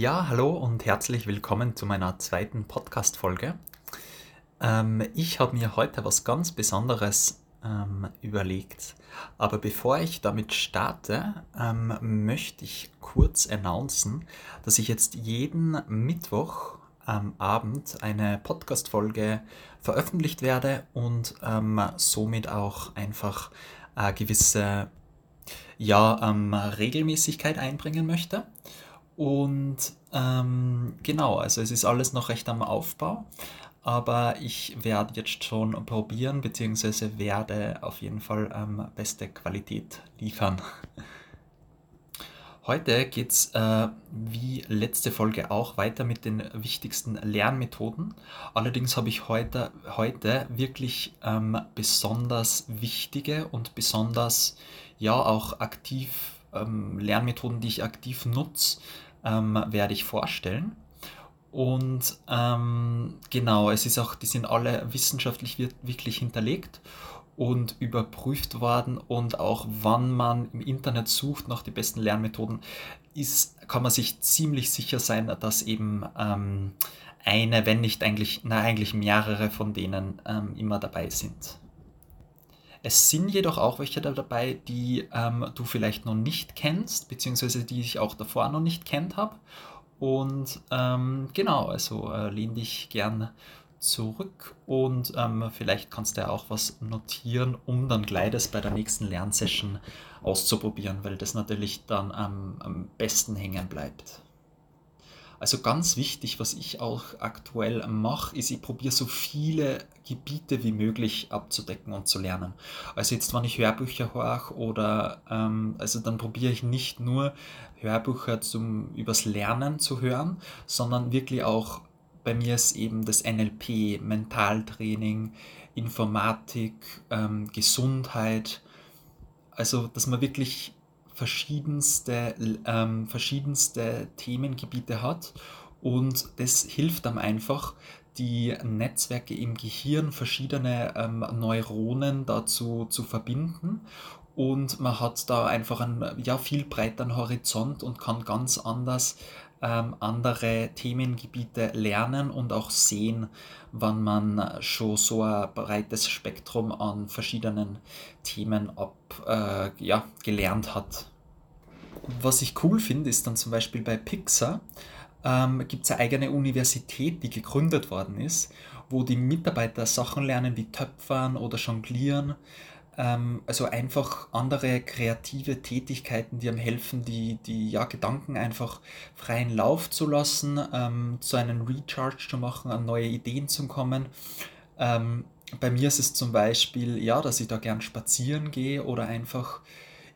Ja, hallo und herzlich willkommen zu meiner zweiten Podcast-Folge. Ähm, ich habe mir heute was ganz Besonderes ähm, überlegt. Aber bevor ich damit starte, ähm, möchte ich kurz announcen, dass ich jetzt jeden Mittwoch am Abend eine Podcast-Folge veröffentlicht werde und ähm, somit auch einfach eine gewisse ja, ähm, Regelmäßigkeit einbringen möchte. Und ähm, genau, also es ist alles noch recht am Aufbau, aber ich werde jetzt schon probieren, beziehungsweise werde auf jeden Fall ähm, beste Qualität liefern. Heute geht es äh, wie letzte Folge auch weiter mit den wichtigsten Lernmethoden. Allerdings habe ich heute, heute wirklich ähm, besonders wichtige und besonders ja auch aktiv ähm, Lernmethoden, die ich aktiv nutze, ähm, werde ich vorstellen. Und ähm, genau, es ist auch, die sind alle wissenschaftlich wirklich hinterlegt und überprüft worden und auch wann man im Internet sucht nach den besten Lernmethoden, ist, kann man sich ziemlich sicher sein, dass eben ähm, eine, wenn nicht eigentlich, na, eigentlich mehrere von denen ähm, immer dabei sind. Es sind jedoch auch welche dabei, die ähm, du vielleicht noch nicht kennst, beziehungsweise die ich auch davor noch nicht kennt habe. Und ähm, genau, also äh, lehn dich gern zurück und ähm, vielleicht kannst du ja auch was notieren, um dann gleich das bei der nächsten Lernsession auszuprobieren, weil das natürlich dann am besten hängen bleibt. Also ganz wichtig, was ich auch aktuell mache, ist, ich probiere so viele Gebiete wie möglich abzudecken und zu lernen. Also jetzt, wenn ich Hörbücher höre oder, ähm, also dann probiere ich nicht nur Hörbücher zum, übers Lernen zu hören, sondern wirklich auch, bei mir ist eben das NLP, Mentaltraining, Informatik, ähm, Gesundheit, also dass man wirklich verschiedenste, ähm, verschiedenste Themengebiete hat. Und das hilft einem einfach, die Netzwerke im Gehirn, verschiedene ähm, Neuronen dazu zu verbinden. Und man hat da einfach einen ja, viel breiteren Horizont und kann ganz anders ähm, andere Themengebiete lernen und auch sehen, wann man schon so ein breites Spektrum an verschiedenen Themen ab, äh, ja, gelernt hat. Was ich cool finde, ist dann zum Beispiel bei Pixar, ähm, gibt es eine eigene Universität, die gegründet worden ist, wo die Mitarbeiter Sachen lernen wie Töpfern oder Jonglieren. Ähm, also einfach andere kreative Tätigkeiten, die einem helfen, die, die ja, Gedanken einfach freien Lauf zu lassen, ähm, zu einem Recharge zu machen, an neue Ideen zu kommen. Ähm, bei mir ist es zum Beispiel, ja, dass ich da gern spazieren gehe oder einfach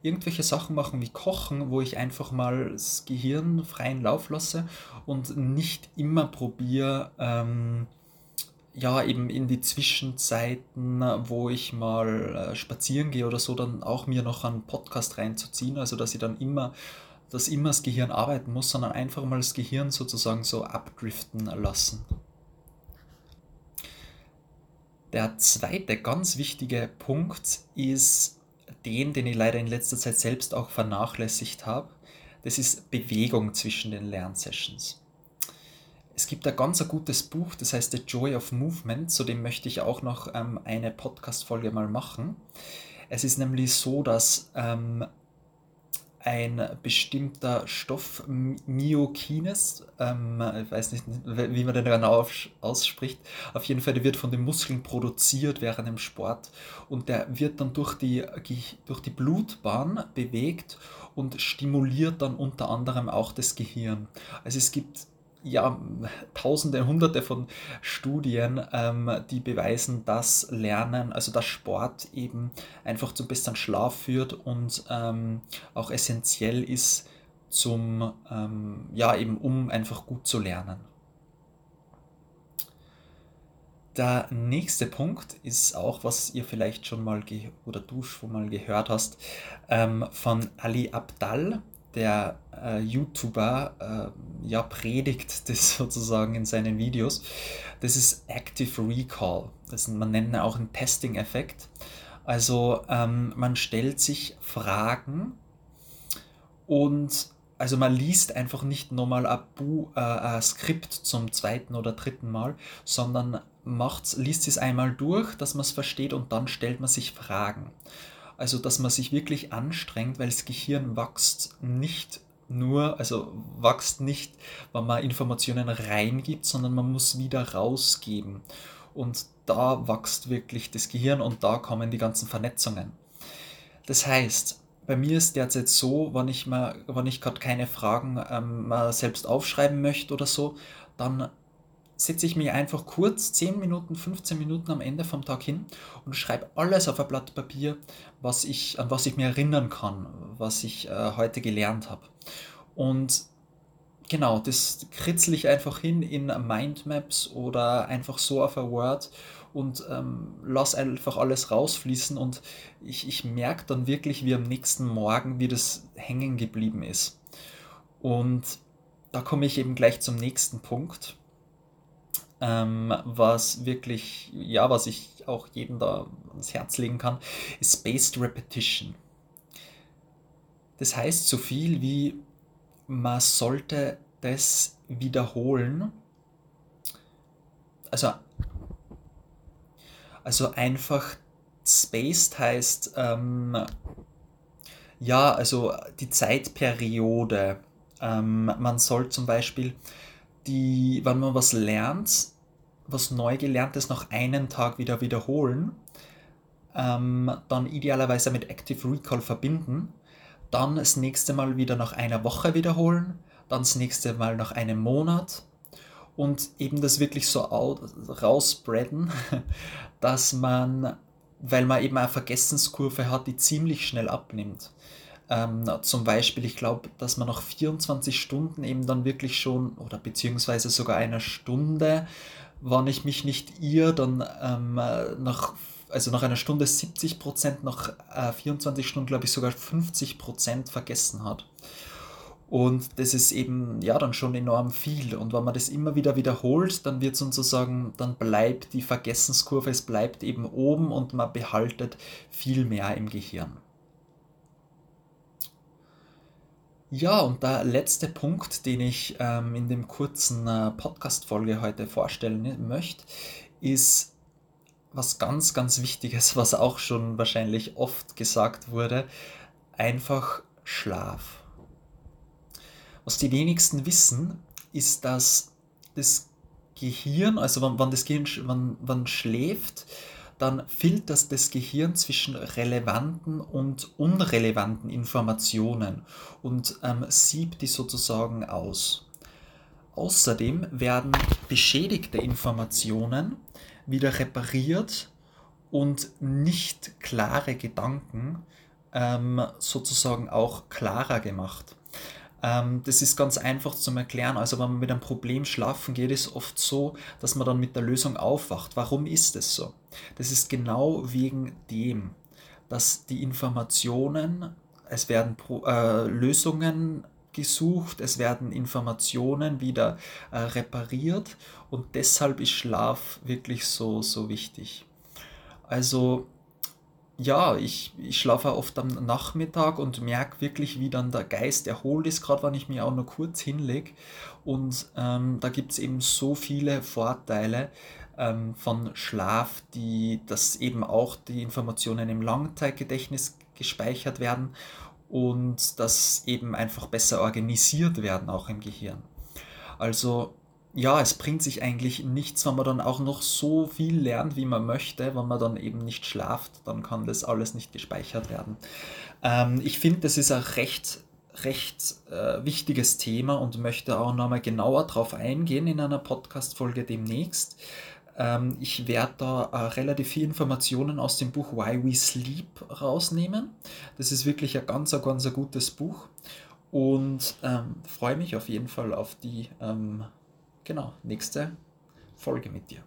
irgendwelche Sachen machen wie Kochen, wo ich einfach mal das Gehirn freien Lauf lasse und nicht immer probiere, ähm, ja, eben in die Zwischenzeiten, wo ich mal äh, spazieren gehe oder so, dann auch mir noch einen Podcast reinzuziehen, also dass ich dann immer, dass immer das Gehirn arbeiten muss, sondern einfach mal das Gehirn sozusagen so abdriften lassen. Der zweite ganz wichtige Punkt ist den, den ich leider in letzter Zeit selbst auch vernachlässigt habe. Das ist Bewegung zwischen den Lernsessions. Es gibt ein ganz gutes Buch, das heißt The Joy of Movement, zu dem möchte ich auch noch ähm, eine Podcast-Folge mal machen. Es ist nämlich so, dass ähm, ein bestimmter Stoff, Myokines, ähm, ich weiß nicht, wie man den genau ausspricht, auf jeden Fall, der wird von den Muskeln produziert während dem Sport und der wird dann durch die, durch die Blutbahn bewegt und stimuliert dann unter anderem auch das Gehirn. Also es gibt ja, Tausende, Hunderte von Studien, ähm, die beweisen, dass Lernen, also dass Sport eben einfach zum besseren Schlaf führt und ähm, auch essentiell ist zum, ähm, ja, eben um einfach gut zu lernen. Der nächste Punkt ist auch, was ihr vielleicht schon mal oder du schon mal gehört hast, ähm, von Ali Abdal der äh, YouTuber äh, ja predigt das sozusagen in seinen Videos. Das ist Active Recall. Das, man nennt auch einen Testing-Effekt. Also ähm, man stellt sich Fragen und also man liest einfach nicht nochmal ein, äh, ein Skript zum zweiten oder dritten Mal, sondern macht's, liest es einmal durch, dass man es versteht und dann stellt man sich Fragen. Also dass man sich wirklich anstrengt, weil das Gehirn wächst nicht nur, also wächst nicht, wenn man Informationen reingibt, sondern man muss wieder rausgeben. Und da wächst wirklich das Gehirn und da kommen die ganzen Vernetzungen. Das heißt, bei mir ist derzeit so, wenn ich, ich gerade keine Fragen ähm, mal selbst aufschreiben möchte oder so, dann setze ich mich einfach kurz 10 Minuten, 15 Minuten am Ende vom Tag hin und schreibe alles auf ein Blatt Papier, was ich, an was ich mir erinnern kann, was ich äh, heute gelernt habe. Und genau, das kritzel ich einfach hin in Mindmaps oder einfach so auf ein Word und ähm, lass einfach alles rausfließen und ich, ich merke dann wirklich, wie am nächsten Morgen, wie das hängen geblieben ist. Und da komme ich eben gleich zum nächsten Punkt, ähm, was wirklich, ja, was ich auch jedem da ans Herz legen kann, ist Spaced Repetition. Das heißt so viel wie, man sollte das wiederholen. Also also einfach spaced heißt, ähm, ja, also die Zeitperiode. Ähm, man soll zum Beispiel, die, wenn man was lernt, was neu gelerntes noch einen Tag wieder wiederholen, ähm, dann idealerweise mit Active Recall verbinden, dann das nächste Mal wieder nach einer Woche wiederholen, dann das nächste Mal nach einem Monat und eben das wirklich so rausspreaden, dass man, weil man eben eine Vergessenskurve hat, die ziemlich schnell abnimmt. Ähm, zum Beispiel, ich glaube, dass man nach 24 Stunden eben dann wirklich schon, oder beziehungsweise sogar einer Stunde, wann ich mich nicht irre, dann ähm, nach, also nach einer Stunde 70 Prozent, nach äh, 24 Stunden, glaube ich, sogar 50 Prozent vergessen hat. Und das ist eben ja dann schon enorm viel. Und wenn man das immer wieder wiederholt, dann wird sozusagen, dann bleibt die Vergessenskurve, es bleibt eben oben und man behaltet viel mehr im Gehirn. Ja, und der letzte Punkt, den ich ähm, in dem kurzen äh, Podcast-Folge heute vorstellen möchte, ist was ganz, ganz Wichtiges, was auch schon wahrscheinlich oft gesagt wurde, einfach Schlaf. Was die wenigsten wissen, ist, dass das Gehirn, also wenn, wenn das Gehirn wenn, wenn schläft, dann filtert das Gehirn zwischen relevanten und unrelevanten Informationen und ähm, siebt die sozusagen aus. Außerdem werden beschädigte Informationen wieder repariert und nicht klare Gedanken ähm, sozusagen auch klarer gemacht. Ähm, das ist ganz einfach zum Erklären. Also wenn man mit einem Problem schlafen geht, ist oft so, dass man dann mit der Lösung aufwacht. Warum ist es so? Das ist genau wegen dem, dass die Informationen, es werden Pro, äh, Lösungen gesucht, es werden Informationen wieder äh, repariert und deshalb ist Schlaf wirklich so, so wichtig. Also ja, ich, ich schlafe oft am Nachmittag und merke wirklich, wie dann der Geist erholt ist, gerade wenn ich mich auch nur kurz hinlege. Und ähm, da gibt es eben so viele Vorteile ähm, von Schlaf, die, dass eben auch die Informationen im Langzeitgedächtnis gespeichert werden und dass eben einfach besser organisiert werden, auch im Gehirn. Also ja, es bringt sich eigentlich nichts, wenn man dann auch noch so viel lernt, wie man möchte. Wenn man dann eben nicht schlaft, dann kann das alles nicht gespeichert werden. Ähm, ich finde, das ist ein recht, recht äh, wichtiges Thema und möchte auch nochmal genauer darauf eingehen in einer Podcast-Folge demnächst. Ähm, ich werde da äh, relativ viele Informationen aus dem Buch Why We Sleep rausnehmen. Das ist wirklich ein ganz, ganz gutes Buch und ähm, freue mich auf jeden Fall auf die ähm, genau, nächste Folge mit dir.